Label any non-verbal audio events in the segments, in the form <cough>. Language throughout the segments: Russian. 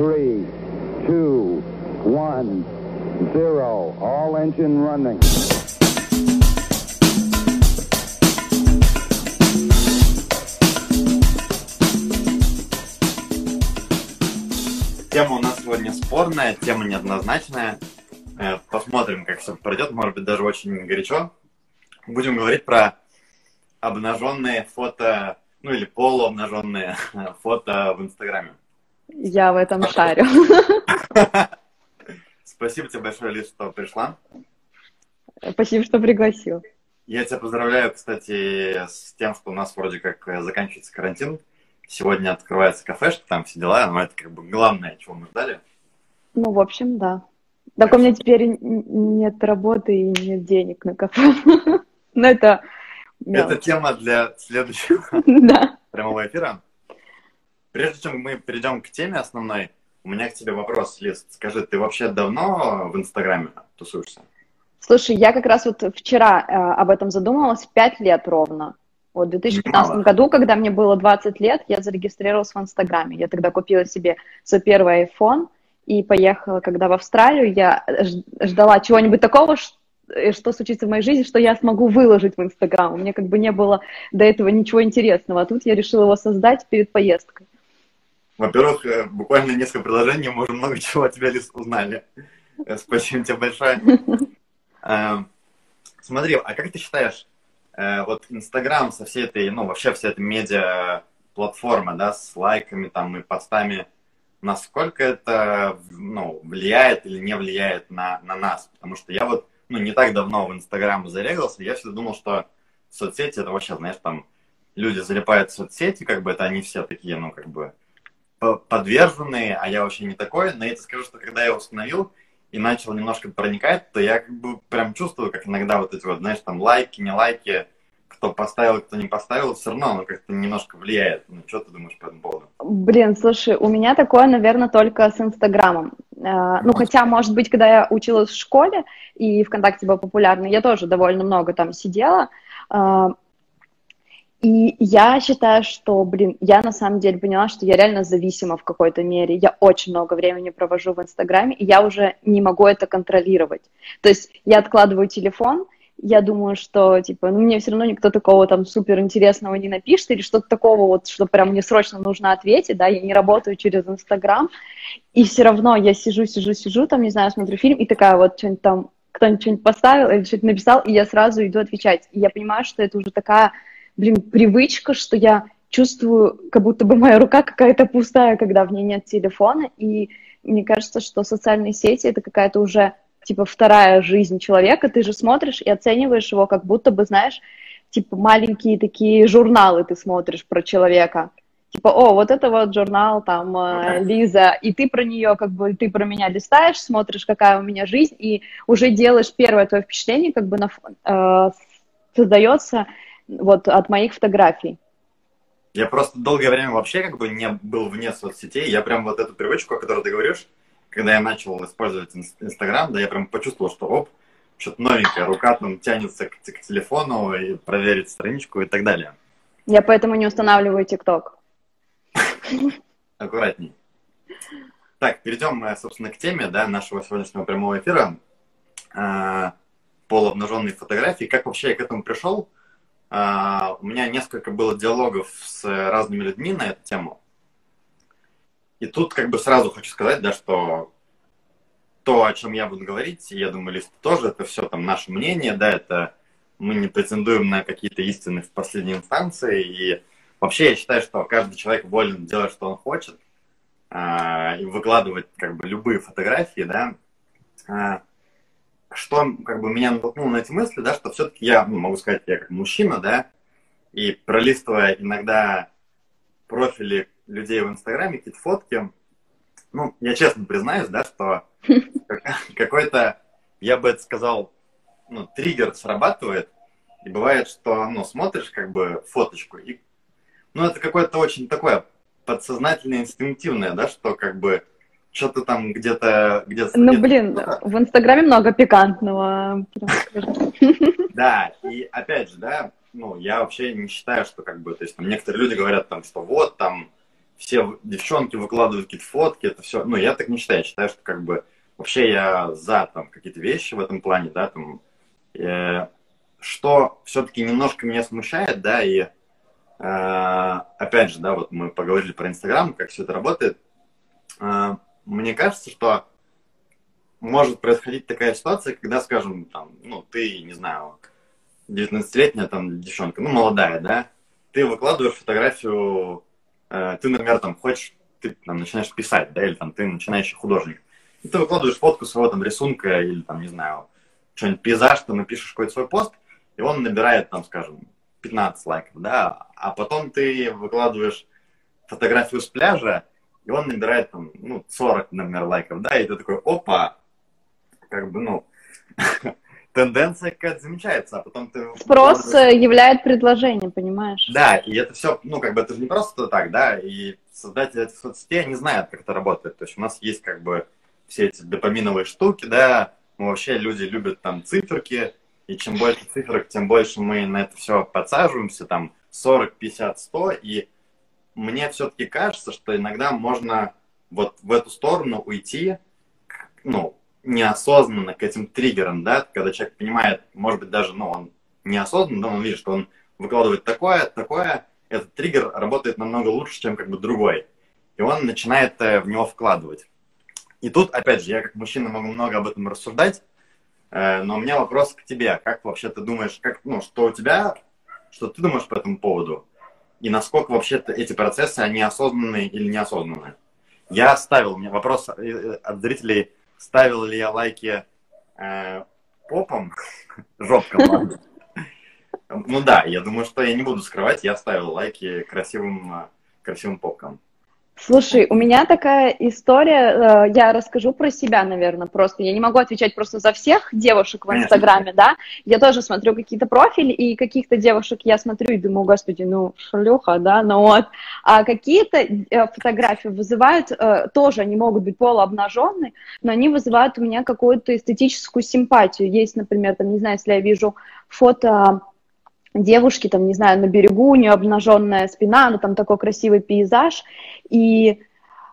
three, two, one, zero. All engine running. Тема у нас сегодня спорная, тема неоднозначная. Э, Посмотрим, как все пройдет, может быть, даже очень горячо. Будем говорить про обнаженные фото, ну или полуобнаженные <laughs> фото в Инстаграме. Я в этом шарю. <laughs> Спасибо тебе большое, Лиз, что пришла. Спасибо, что пригласил. Я тебя поздравляю, кстати, с тем, что у нас вроде как заканчивается карантин. Сегодня открывается кафешка, там все дела, но это как бы главное, чего мы ждали. Ну, в общем, да. Так у меня теперь нет работы и нет денег на кафе. <laughs> Ну, это... Это тема для следующего <laughs> прямого эфира. Прежде чем мы перейдем к теме основной, у меня к тебе вопрос, Лиз. Скажи, ты вообще давно в Инстаграме тусуешься? Слушай, я как раз вот вчера э, об этом задумалась, пять лет ровно. Вот в 2015 Мало. году, когда мне было 20 лет, я зарегистрировалась в Инстаграме. Я тогда купила себе свой первый iPhone и поехала, когда в Австралию, я ждала чего-нибудь такого, э, что случится в моей жизни, что я смогу выложить в Инстаграм. У меня как бы не было до этого ничего интересного, а тут я решила его создать перед поездкой. Во-первых, э, буквально несколько приложений, мы уже много чего о тебе, Лиз, узнали. Э, Спасибо тебе большое. <laughs> Э, Смотри, а как ты считаешь, э, вот Инстаграм со всей этой, ну, вообще вся эта медиа-платформа, да, с лайками там и постами, насколько это, ну, влияет или не влияет на, на нас? Потому что я вот, ну, не так давно в Инстаграм зарегался, я всегда думал, что соцсети это вообще, знаешь, там люди залипают в соцсети, как бы это они все такие, ну, как бы подверженные, а я вообще не такой. Но я тебе скажу, что когда я его установил и начал немножко проникать, то я как бы прям чувствую, как иногда вот эти вот, знаешь, там лайки, не лайки, кто поставил, кто не поставил, все равно оно как-то немножко влияет. Ну, что ты думаешь по этому поводу? Блин, слушай, у меня такое, наверное, только с Инстаграмом. Э, Ну, хотя, может быть, когда я училась в школе, и ВКонтакте был популярный, я тоже довольно много там сидела. И я считаю, что, блин, я на самом деле поняла, что я реально зависима в какой-то мере. Я очень много времени провожу в Инстаграме, и я уже не могу это контролировать. То есть я откладываю телефон, я думаю, что, типа, ну, мне все равно никто такого там супер интересного не напишет или что-то такого вот, что прям мне срочно нужно ответить, да, я не работаю через Инстаграм, и все равно я сижу, сижу, сижу, там, не знаю, смотрю фильм, и такая вот что-нибудь там, кто-нибудь что-нибудь поставил или что-то написал, и я сразу иду отвечать. И я понимаю, что это уже такая, блин, привычка, что я чувствую, как будто бы моя рука какая-то пустая, когда в ней нет телефона, и мне кажется, что социальные сети — это какая-то уже типа вторая жизнь человека, ты же смотришь и оцениваешь его, как будто бы, знаешь, типа маленькие такие журналы ты смотришь про человека. Типа, о, вот это вот журнал, там, э, Лиза, и ты про нее, как бы, ты про меня листаешь, смотришь, какая у меня жизнь, и уже делаешь первое твое впечатление, как бы, на, э, создается вот от моих фотографий. Я просто долгое время вообще как бы не был вне соцсетей. Я прям вот эту привычку, о которой ты говоришь, когда я начал использовать Ин- Инстаграм, да, я прям почувствовал, что оп, что-то новенькое, рука там тянется к, к телефону и проверить страничку и так далее. Я поэтому не устанавливаю ТикТок. Аккуратней. Так, перейдем, э, собственно, к теме да, нашего сегодняшнего прямого эфира. А, Полуобнаженные фотографии. Как вообще я к этому пришел? А, У меня несколько было диалогов с разными людьми на эту тему. И тут как бы сразу хочу сказать, да, что то, о чем я буду говорить, я думаю, Лиз, ты тоже, это все там наше мнение, да, это мы не претендуем на какие-то истины в последней инстанции, и вообще я считаю, что каждый человек волен делать, что он хочет, а, и выкладывать как бы любые фотографии, да, А, что как бы меня натолкнуло на эти мысли, да, что все-таки я, ну, могу сказать, я как мужчина, да, и пролистывая иногда профили людей в Инстаграме, какие-то фотки, ну, я честно признаюсь, да, что как- <laughs> какой-то, я бы это сказал, ну, триггер срабатывает, и бывает, что, ну, смотришь как бы фоточку, и, ну, это какое-то очень такое подсознательное, инстинктивное, да, что как бы что-то там где-то... где Ну, блин, в Инстаграме много пикантного. <laughs> Да, и опять же, да, ну, я вообще не считаю, что как бы, то есть там некоторые люди говорят там, что вот там все девчонки выкладывают какие-то фотки, это все, ну, я так не считаю, я считаю, что как бы вообще я за там какие-то вещи в этом плане, да, там, э, что все-таки немножко меня смущает, да, и э, опять же, да, вот мы поговорили про Инстаграм, как все это работает, э, мне кажется, что может происходить такая ситуация, когда, скажем, там, ну, ты, не знаю, 19-летняя там девчонка, ну, молодая, да, ты выкладываешь фотографию, э, ты, например, там, хочешь, ты там начинаешь писать, да, или там ты начинающий художник, и ты выкладываешь фотку своего там рисунка или там, не знаю, что-нибудь пейзаж, там, и пишешь какой-то свой пост, и он набирает, там, скажем, 15 лайков, да, а потом ты выкладываешь фотографию с пляжа, и он набирает, там, ну, 40, например, лайков, да, и ты такой, опа, как бы, ну, <laughs> тенденция какая-то замечается, а потом ты... Спрос являет предложение, понимаешь? Да, и это все, ну, как бы, это же не просто так, да, и создатели этих соцсетей, они знают, как это работает. То есть у нас есть, как бы, все эти допаминовые штуки, да, мы вообще люди любят там циферки, и чем больше цифрок, тем больше мы на это все подсаживаемся, там 40, 50, 100, и мне все-таки кажется, что иногда можно вот в эту сторону уйти, ну, неосознанно к этим триггерам, да, когда человек понимает, может быть, даже, ну, он неосознанно, но он видит, что он выкладывает такое, такое, этот триггер работает намного лучше, чем как бы другой. И он начинает э, в него вкладывать. И тут, опять же, я как мужчина могу много об этом рассуждать, э, но у меня вопрос к тебе. Как вообще ты думаешь, как, ну, что у тебя, что ты думаешь по этому поводу? И насколько вообще эти процессы, они осознанные или неосознанные? Я оставил, у меня вопрос э, от зрителей, ставил ли я лайки э, попом, <laughs> жопкам. Ну да, я думаю, что я не буду скрывать, я ставил лайки красивым, э, красивым попкам. Слушай, у меня такая история, э, я расскажу про себя, наверное, просто. Я не могу отвечать просто за всех девушек в Инстаграме, да. Я тоже смотрю какие-то профили, и каких-то девушек я смотрю и думаю, господи, ну, шлюха, да, ну вот. А какие-то э, фотографии вызывают, э, тоже они могут быть полуобнаженные, но они вызывают у меня какую-то эстетическую симпатию. Есть, например, там, не знаю, если я вижу фото девушки, там, не знаю, на берегу, у нее обнаженная спина, ну, там такой красивый пейзаж, и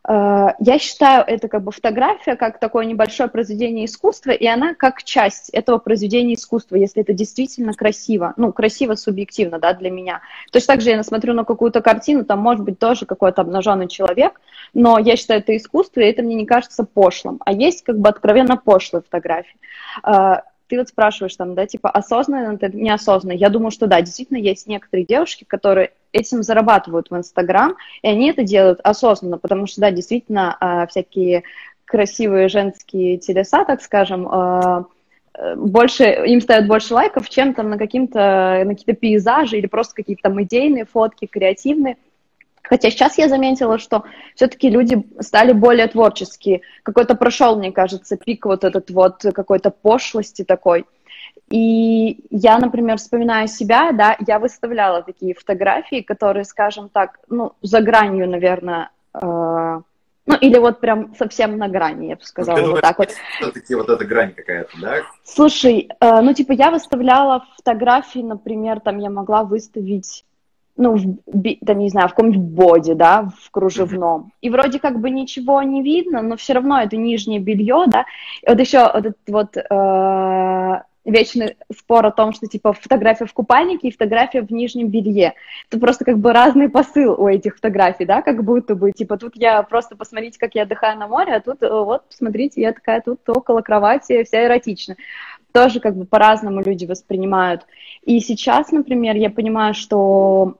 э, я считаю это как бы фотография как такое небольшое произведение искусства, и она как часть этого произведения искусства, если это действительно красиво, ну, красиво субъективно, да, для меня. Точно так же я смотрю на какую-то картину, там может быть тоже какой-то обнаженный человек, но я считаю это искусство, и это мне не кажется пошлым, а есть как бы откровенно пошлые фотографии. Э, ты вот спрашиваешь там, да, типа, осознанно это неосознанно. Я думаю, что да, действительно есть некоторые девушки, которые этим зарабатывают в Инстаграм, и они это делают осознанно, потому что, да, действительно, а, всякие красивые женские телеса, так скажем, а, больше, им ставят больше лайков, чем там на, каким-то, на какие-то пейзажи или просто какие-то там идейные фотки, креативные. Хотя сейчас я заметила, что все-таки люди стали более творческие. Какой-то прошел, мне кажется, пик вот этот вот какой-то пошлости такой. И я, например, вспоминаю себя, да, я выставляла такие фотографии, которые, скажем так, ну, за гранью, наверное, э, ну, или вот прям совсем на грани, я бы сказала, ну, вот так вот. Все-таки вот эта грань какая-то, да? Слушай, э, ну, типа, я выставляла фотографии, например, там я могла выставить ну, в, там, не знаю, в каком-нибудь боди, да, в кружевном. И вроде как бы ничего не видно, но все равно это нижнее белье, да. И вот еще вот этот вот э, вечный спор о том, что, типа, фотография в купальнике и фотография в нижнем белье. Это просто как бы разный посыл у этих фотографий, да, как будто бы, типа, тут я просто посмотрите, как я отдыхаю на море, а тут э, вот, посмотрите, я такая тут около кровати, вся эротичная тоже как бы по-разному люди воспринимают. И сейчас, например, я понимаю, что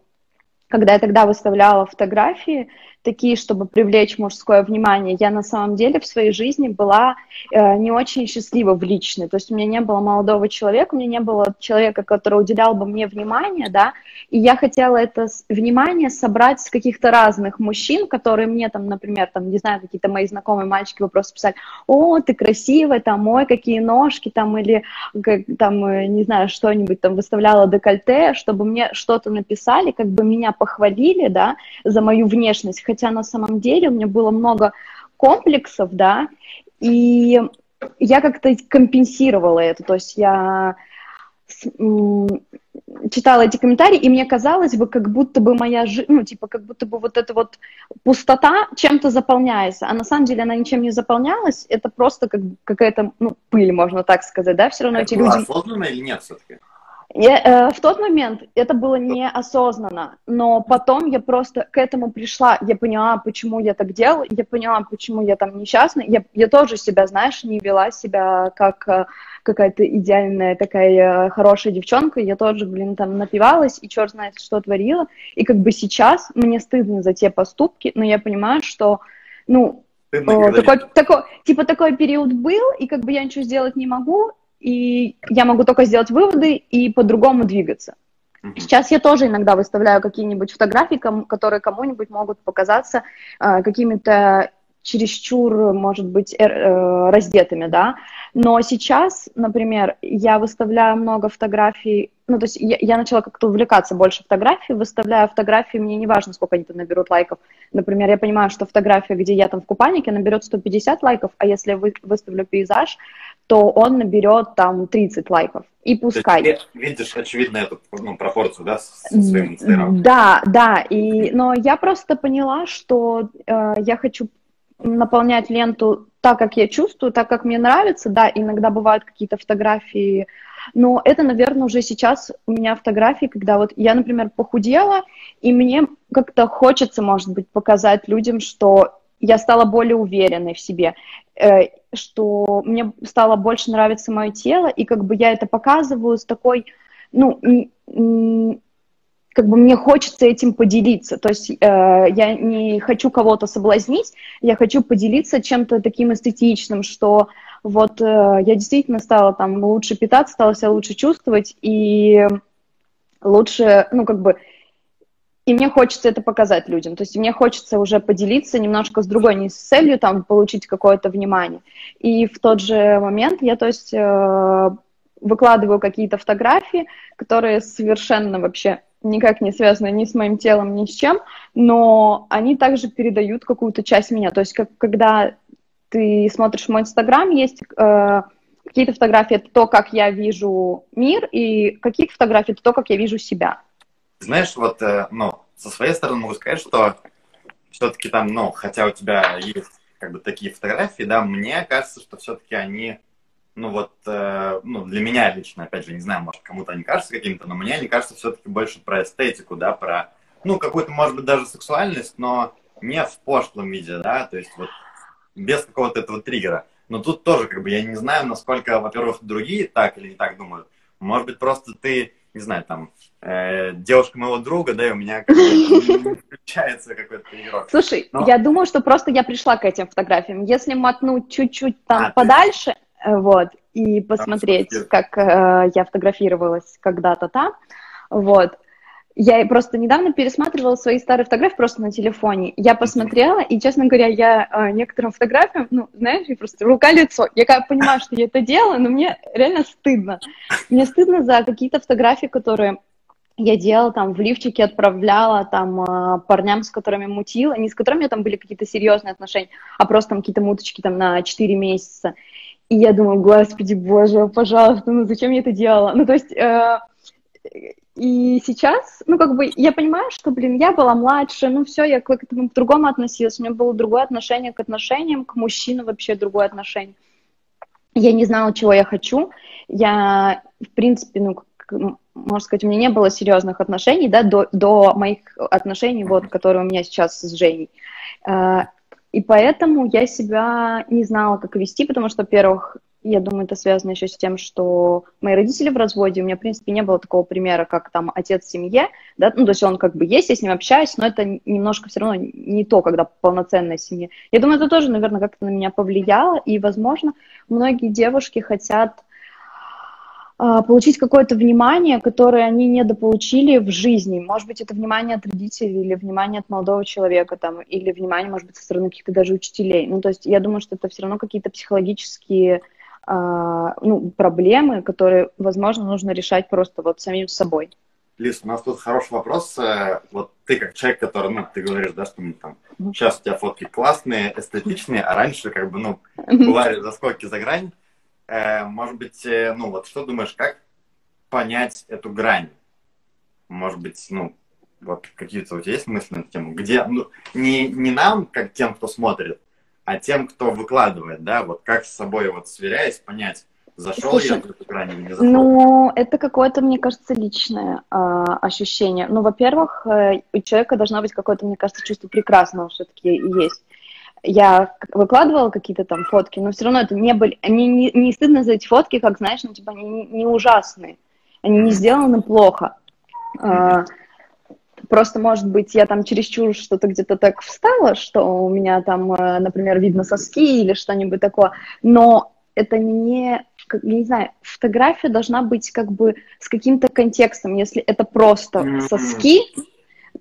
когда я тогда выставляла фотографии, такие, чтобы привлечь мужское внимание, я на самом деле в своей жизни была э, не очень счастлива в личной. То есть у меня не было молодого человека, у меня не было человека, который уделял бы мне внимание, да, и я хотела это внимание собрать с каких-то разных мужчин, которые мне там, например, там, не знаю, какие-то мои знакомые мальчики бы просто писали, о, ты красивая, там, ой, какие ножки, там, или как, там, э, не знаю, что-нибудь там выставляла декольте, чтобы мне что-то написали, как бы меня похвалили, да, за мою внешность, хотя на самом деле у меня было много комплексов, да, и я как-то компенсировала это, то есть я читала эти комментарии, и мне казалось бы, как будто бы моя жизнь, ну, типа, как будто бы вот эта вот пустота чем-то заполняется, а на самом деле она ничем не заполнялась, это просто как какая-то, ну, пыль, можно так сказать, да, все равно это эти люди... осознанно или нет все-таки? Я, э, в тот момент это было неосознанно, но потом я просто к этому пришла, я поняла, почему я так делала, я поняла, почему я там несчастна, я, я тоже себя, знаешь, не вела себя как э, какая-то идеальная такая э, хорошая девчонка, я тоже, блин, там напивалась и черт знает, что творила, и как бы сейчас мне стыдно за те поступки, но я понимаю, что, ну, Стыдно, О, когда такой, такой, типа такой период был, и как бы я ничего сделать не могу, и я могу только сделать выводы и по-другому двигаться. Сейчас я тоже иногда выставляю какие-нибудь фотографии, которые кому-нибудь могут показаться э, какими-то чересчур, может быть, э, раздетыми, да. Но сейчас, например, я выставляю много фотографий, ну, то есть я, я начала как-то увлекаться больше фотографией, выставляю фотографии, мне не важно, сколько они там наберут лайков. Например, я понимаю, что фотография, где я там в купальнике, наберет 150 лайков, а если я вы- выставлю пейзаж, то он наберет там 30 лайков. И пускай. ты видишь, очевидно, эту ну, пропорцию, да, со своим инстаграмом. Да, да, и, но я просто поняла, что э, я хочу наполнять ленту так, как я чувствую, так, как мне нравится, да, иногда бывают какие-то фотографии, но это, наверное, уже сейчас у меня фотографии, когда вот я, например, похудела, и мне как-то хочется, может быть, показать людям, что я стала более уверенной в себе, э, что мне стало больше нравиться мое тело, и как бы я это показываю с такой, ну, как бы мне хочется этим поделиться. То есть э, я не хочу кого-то соблазнить, я хочу поделиться чем-то таким эстетичным, что вот э, я действительно стала там лучше питаться, стала себя лучше чувствовать и лучше, ну как бы, и мне хочется это показать людям. То есть мне хочется уже поделиться немножко с другой, не с целью там получить какое-то внимание. И в тот же момент я, то есть, э, выкладываю какие-то фотографии, которые совершенно вообще никак не связаны ни с моим телом, ни с чем, но они также передают какую-то часть меня. То есть, как, когда ты смотришь мой инстаграм, есть э, какие-то фотографии, это то, как я вижу мир, и какие-то фотографии, это то, как я вижу себя. Знаешь, вот, э, ну, со своей стороны могу сказать, что все-таки там, ну, хотя у тебя есть как бы такие фотографии, да, мне кажется, что все-таки они, ну вот, э, ну, для меня лично, опять же, не знаю, может, кому-то они кажутся какими-то, но мне они кажутся все-таки больше про эстетику, да, про, ну, какую-то, может быть, даже сексуальность, но не в пошлом виде, да, то есть вот без какого-то этого триггера. Но тут тоже, как бы, я не знаю, насколько, во-первых, другие так или не так думают. Может быть, просто ты, не знаю, там, э, девушка моего друга, да, и у меня как включается какой-то тренировок. Слушай, Но- я думаю, что просто я пришла к этим фотографиям. Если мотнуть чуть-чуть там А, ты- подальше, э, вот, и посмотреть, всё-таки- как э, я фотографировалась когда-то там, вот. Я просто недавно пересматривала свои старые фотографии просто на телефоне. Я посмотрела, и, честно говоря, я э, некоторым фотографиям, ну, знаешь, просто рука-лицо. Я как понимаю, что я это делаю, но мне реально стыдно. Мне стыдно за какие-то фотографии, которые я делала там в лифчике, отправляла там э, парням, с которыми мутила, не с которыми у меня там были какие-то серьезные отношения, а просто там какие-то муточки там на 4 месяца. И я думаю, господи, боже, пожалуйста, ну зачем я это делала? Ну то есть, э, и сейчас, ну как бы, я понимаю, что, блин, я была младше, ну все, я к этому по-другому относилась, у меня было другое отношение к отношениям, к мужчинам вообще другое отношение. Я не знала, чего я хочу, я, в принципе, ну, как, можно сказать, у меня не было серьезных отношений, да, до, до моих отношений, вот, которые у меня сейчас с Женей. Э, И поэтому я себя не знала, как вести, потому что, во-первых, я думаю, это связано еще с тем, что мои родители в разводе, у меня, в принципе, не было такого примера, как там отец в семье, да, ну, то есть он как бы есть, я с ним общаюсь, но это немножко все равно не то, когда полноценная семья. Я думаю, это тоже, наверное, как-то на меня повлияло, и, возможно, многие девушки хотят а, получить какое-то внимание, которое они недополучили в жизни. Может быть, это внимание от родителей или внимание от молодого человека, там, или внимание, может быть, со стороны каких-то даже учителей. Ну, то есть я думаю, что это все равно какие-то психологические ну, проблемы, которые, возможно, нужно решать просто вот самим собой. Лиз, у нас тут хороший вопрос. Э, Вот ты как человек, который, ну, ты говоришь, да, что ну, там, сейчас у тебя фотки классные, эстетичные, а раньше, как бы, ну, бывали заскоки за грань. Э, Может быть, э, ну, вот что думаешь, как понять эту грань? может быть, ну, вот какие-то у тебя есть мысли на эту тему? Где, ну, не, не нам, как тем, кто смотрит, а тем, кто выкладывает, да, вот как с собой вот сверяясь, понять, зашел Слушай, я в эту грань или не зашел? Ну, это какое-то, мне кажется, личное э, ощущение. Ну, во-первых, э, у человека должно быть какое-то, мне кажется, чувство прекрасного все-таки есть. Я выкладывала какие-то там фотки, но все равно это не были, они не, не стыдно за эти фотки, как, знаешь, ну, типа, они не, не ужасные, они не сделаны плохо. Э, Просто, может быть, я там чересчур что-то где-то так встала, что у меня там, э, например, видно соски или что-нибудь такое, но это не, я не знаю, фотография должна быть как бы с каким-то контекстом. Если это просто соски,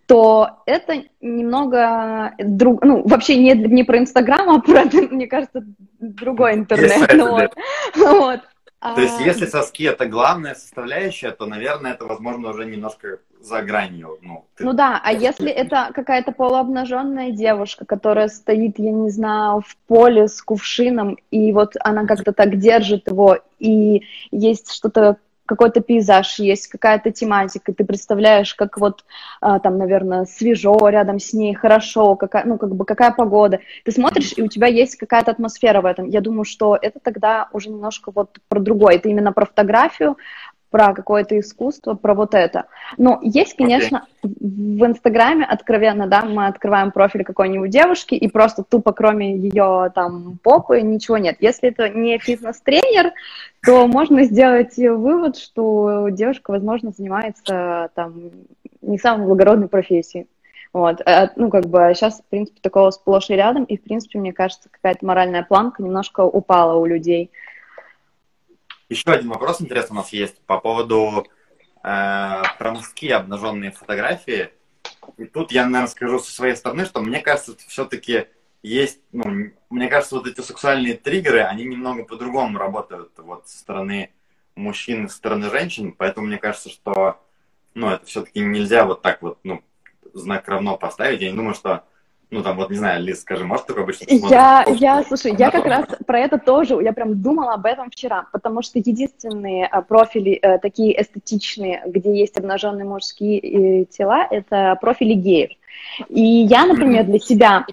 то это немного друг, ну вообще не не про Инстаграм, а про, <laughs> мне кажется, другой интернет. Ну, вот. вот. То есть, если соски это главная составляющая, то, наверное, это, возможно, уже немножко за гранью. Ну, ты... ну да, а если это какая-то полуобнаженная девушка, которая стоит, я не знаю, в поле с кувшином, и вот она как-то так держит его, и есть что-то какой-то пейзаж есть, какая-то тематика, ты представляешь, как вот а, там, наверное, свежо рядом с ней, хорошо, какая, ну, как бы какая погода. Ты смотришь, и у тебя есть какая-то атмосфера в этом. Я думаю, что это тогда уже немножко вот про другое. Это именно про фотографию, про какое-то искусство, про вот это. Но есть, конечно, okay. в Инстаграме откровенно, да, мы открываем профиль какой-нибудь девушки, и просто тупо кроме ее там попы ничего нет. Если это не фитнес-тренер, то можно сделать вывод, что девушка, возможно, занимается там не самой благородной профессией. Вот, э, ну, как бы сейчас, в принципе, такого сплошь и рядом, и, в принципе, мне кажется, какая-то моральная планка немножко упала у людей. Еще один вопрос интересный у нас есть по поводу э, про мужские обнаженные фотографии. И тут я, наверное, скажу со своей стороны, что мне кажется, все-таки есть, ну, мне кажется, вот эти сексуальные триггеры, они немного по-другому работают вот со стороны мужчин и со стороны женщин, поэтому мне кажется, что, ну, это все-таки нельзя вот так вот, ну, знак равно поставить. Я не думаю, что ну, там, вот, не знаю, Лиз, скажи, может такое обычно Я, я, слушай, я как раз про это тоже, я прям думала об этом вчера, потому что единственные а, профили э, такие эстетичные, где есть обнаженные мужские э, тела, это профили геев. И я, например, для себя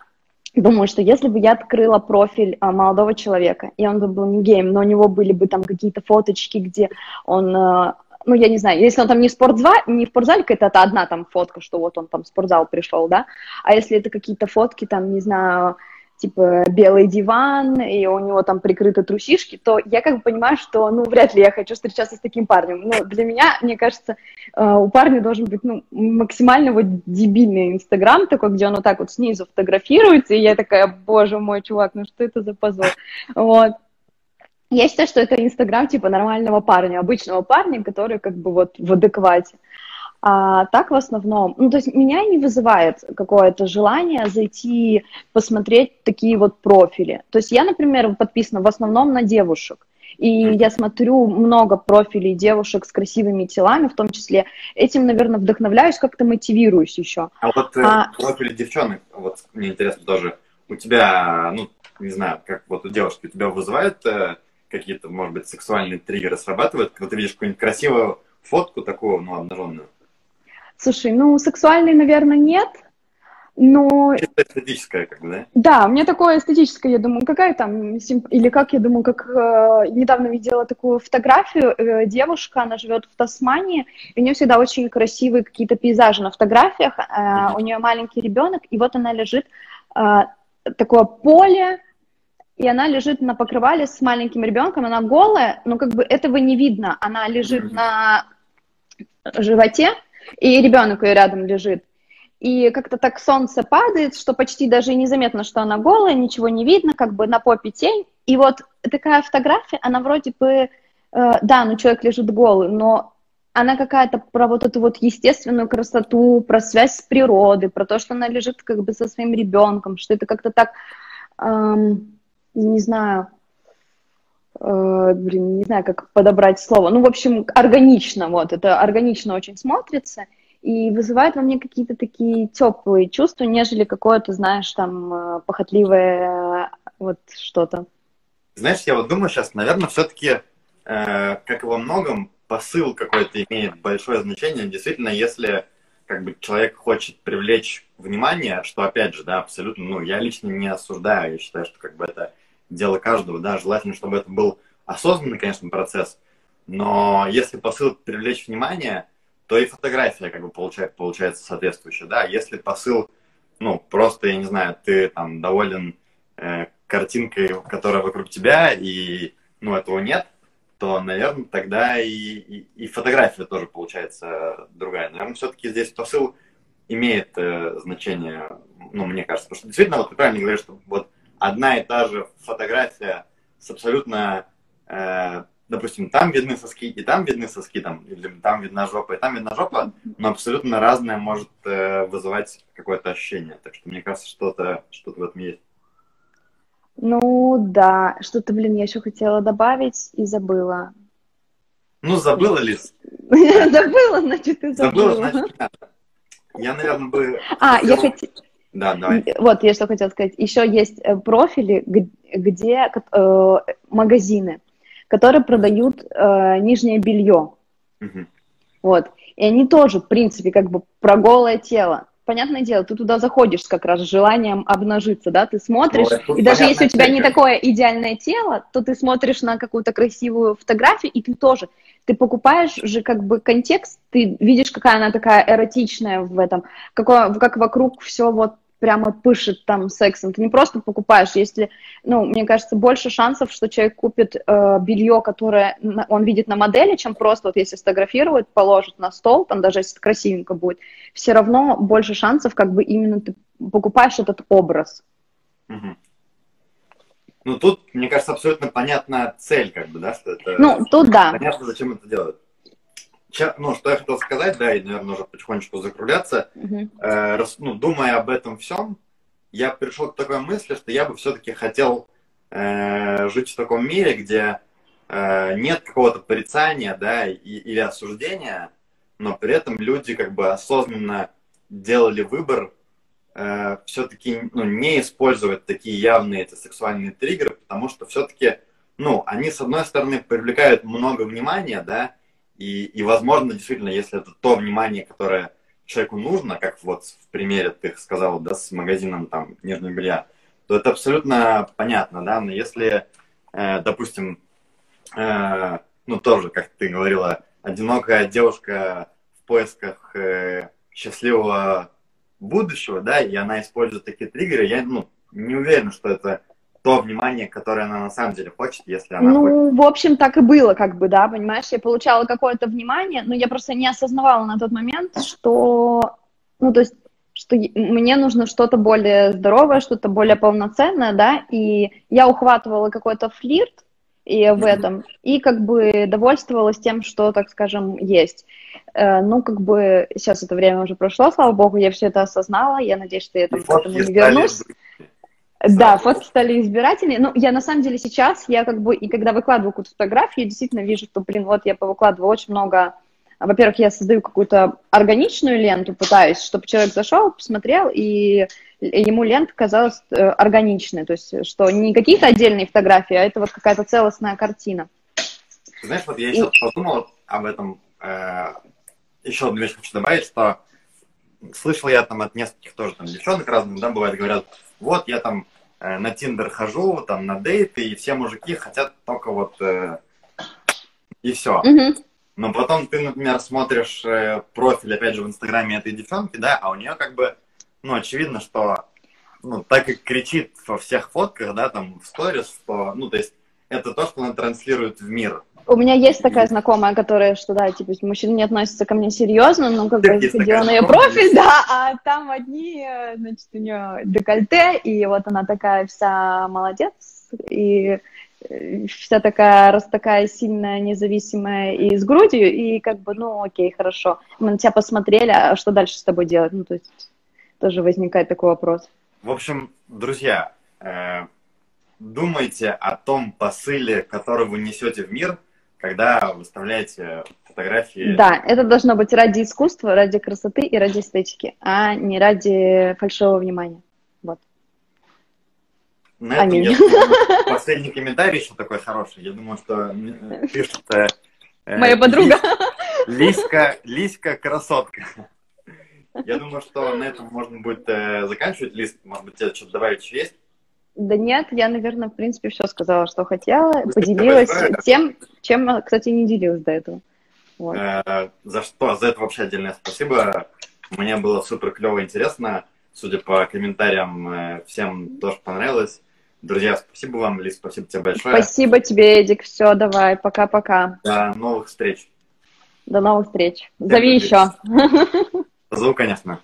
думаю, что если бы я открыла профиль а, молодого человека, и он бы был не геем, но у него были бы там какие-то фоточки, где он а, ну, я не знаю, если он там не в спортзале, не в спортзале, это одна там фотка, что вот он там в спортзал пришел, да, а если это какие-то фотки, там, не знаю, типа белый диван, и у него там прикрыты трусишки, то я как бы понимаю, что, ну, вряд ли я хочу встречаться с таким парнем. Но для меня, мне кажется, э, у парня должен быть, ну, максимально вот дебильный инстаграм такой, где он вот так вот снизу фотографируется, и я такая, боже мой, чувак, ну что это за позор? Вот. Я считаю, что это Инстаграм типа нормального парня, обычного парня, который как бы вот в адеквате. А так в основном, ну то есть меня не вызывает какое-то желание зайти посмотреть такие вот профили. То есть я, например, подписана в основном на девушек. И я смотрю много профилей девушек с красивыми телами, в том числе. Этим, наверное, вдохновляюсь, как-то мотивируюсь еще. А вот э, а... профили девчонок, вот мне интересно тоже, у тебя, ну, не знаю, как вот у девушки, у тебя вызывает э, какие-то, может быть, сексуальные триггеры срабатывают, когда ты видишь какую-нибудь красивую фотку такую, ну, обнаженную? Слушай, ну, сексуальной, наверное, нет, но... Это эстетическое, как бы, да? Да, у меня такое эстетическое, я думаю, какая там, или как, я думаю, как э, недавно видела такую фотографию, э, девушка, она живет в Тасмании, и у нее всегда очень красивые какие-то пейзажи на фотографиях, э, mm-hmm. у нее маленький ребенок, и вот она лежит, э, такое поле, и она лежит на покрывале с маленьким ребенком, она голая, но как бы этого не видно. Она лежит на животе, и ребенок ее рядом лежит. И как-то так солнце падает, что почти даже незаметно, что она голая, ничего не видно, как бы на попе тень. И вот такая фотография, она вроде бы, э, да, ну человек лежит голый, но она какая-то про вот эту вот естественную красоту, про связь с природой, про то, что она лежит как бы со своим ребенком, что это как-то так... Эм, не знаю, э, блин, не знаю, как подобрать слово. Ну, в общем, органично, вот, это органично очень смотрится и вызывает во мне какие-то такие теплые чувства, нежели какое-то, знаешь, там, э, похотливое вот что-то. Знаешь, я вот думаю сейчас, наверное, все-таки, э, как и во многом, посыл какой-то имеет большое значение. Действительно, если как бы человек хочет привлечь внимание, что опять же, да, абсолютно, ну, я лично не осуждаю, я считаю, что как бы это дело каждого, да, желательно, чтобы это был осознанный, конечно, процесс, но если посыл привлечь внимание, то и фотография как бы получает, получается соответствующая, да, если посыл, ну, просто, я не знаю, ты там доволен э, картинкой, которая вокруг тебя, и, ну, этого нет, то, наверное, тогда и, и, и фотография тоже получается другая. Наверное, все-таки здесь посыл имеет э, значение, ну, мне кажется. Потому что действительно, вот ты правильно говоришь, что вот одна и та же фотография с абсолютно, э, допустим, там видны соски, и там видны соски, там, или там видна жопа, и там видна жопа, но абсолютно разное может э, вызывать какое-то ощущение. Так что мне кажется, что-то что в этом есть. Ну да, что-то, блин, я еще хотела добавить и забыла. Ну, забыла, Лиз. <laughs> Забыла, значит, ты забыла. Забыла, значит, Я, наверное, бы... А, я хотела... Да, давай. Вот, я что хотела сказать. Еще есть э, профили, где э, магазины, которые продают э, нижнее белье. Угу. Вот. И они тоже, в принципе, как бы про голое тело понятное дело, ты туда заходишь как раз с желанием обнажиться, да, ты смотришь, ну, и даже если у тебя не такое идеальное тело, то ты смотришь на какую-то красивую фотографию, и ты тоже, ты покупаешь же как бы контекст, ты видишь, какая она такая эротичная в этом, какое, как вокруг все вот прямо пышет там сексом. Ты не просто покупаешь, если, ну, мне кажется, больше шансов, что человек купит э, белье, которое он видит на модели, чем просто вот если сфотографирует, положит на стол, там даже если красивенько будет, все равно больше шансов, как бы именно ты покупаешь этот образ. Угу. Ну, тут, мне кажется, абсолютно понятна цель, как бы, да, что это... Ну, тут да. Понятно, зачем это делают ну, что я хотел сказать, да, и, наверное, уже потихонечку закругляться. Uh-huh. Э, рас, ну, думая об этом всем, я пришел к такой мысли, что я бы все-таки хотел э, жить в таком мире, где э, нет какого-то порицания, да, и, или осуждения, но при этом люди как бы осознанно делали выбор э, все-таки ну, не использовать такие явные эти сексуальные триггеры, потому что все-таки, ну, они, с одной стороны, привлекают много внимания, да, и, и, возможно, действительно, если это то внимание, которое человеку нужно, как вот в примере ты сказал, да, с магазином там нежного белья, то это абсолютно понятно, да, но если, э, допустим, э, ну, тоже, как ты говорила, одинокая девушка в поисках э, счастливого будущего, да, и она использует такие триггеры, я, ну, не уверен, что это то внимание, которое она на самом деле хочет, если она Ну, хочет. в общем, так и было, как бы, да, понимаешь, я получала какое-то внимание, но я просто не осознавала на тот момент, что, ну, то есть, что мне нужно что-то более здоровое, что-то более полноценное, да, и я ухватывала какой-то флирт и в этом, и как бы довольствовалась тем, что, так скажем, есть. Э, ну, как бы сейчас это время уже прошло, слава богу, я все это осознала, я надеюсь, что я там к этому не вернусь. Да, фотки стали избирательнее. Ну, я на самом деле сейчас, я как бы, и когда выкладываю какую-то фотографию, я действительно вижу, что, блин, вот я повыкладываю очень много... Во-первых, я создаю какую-то органичную ленту, пытаюсь, чтобы человек зашел, посмотрел, и ему лента казалась э, органичной, то есть, что не какие-то отдельные фотографии, а это вот какая-то целостная картина. Знаешь, вот я и... сейчас подумал об этом, э, еще одну вещь хочу добавить, что слышал я там от нескольких тоже там девчонок разных, да, бывает, говорят, вот я там на Тиндер хожу, там на дейты, и все мужики хотят только вот э, и все. Mm-hmm. Но потом ты, например, смотришь э, профиль, опять же, в Инстаграме этой девчонки, да, а у нее как бы, ну, очевидно, что, ну, так и кричит во всех фотках, да, там, в сторис, что, ну, то есть, это то, что она транслирует в мир. У меня есть такая знакомая, которая, что да, типа, мужчина не относится ко мне серьезно, но как бы заходила на ее профиль, да, а там одни, значит, у нее декольте, и вот она такая вся молодец, и э, вся такая, раз такая сильная, независимая и с грудью, и как бы, ну, окей, хорошо. Мы на тебя посмотрели, а что дальше с тобой делать? Ну, то есть тоже возникает такой вопрос. В общем, друзья, э, думайте о том посыле, который вы несете в мир – когда выставляете фотографии. Да, это должно быть ради искусства, ради красоты и ради эстетики, а не ради фальшивого внимания. Вот. На этом Аминь. <laughs> думаю, последний комментарий еще такой хороший. Я думаю, что пишет Э, Моя подруга. Лиська, Лиська красотка. Я думаю, что на этом можно будет э, заканчивать. Лист, может быть, тебе что-то добавить еще есть? Да нет, я, наверное, в принципе, все сказала, что хотела, Спасибо поделилась тем, чем, кстати, не делилась до этого. Вот. Э, за что? За это вообще отдельное спасибо. Мне было супер клево интересно. Судя по комментариям, э, всем тоже понравилось. Друзья, спасибо вам, Лиз, спасибо тебе большое. Спасибо тебе, Эдик. Все, давай, пока-пока. До новых встреч. До новых встреч. Зови привет. еще. <laughs> Позову, конечно.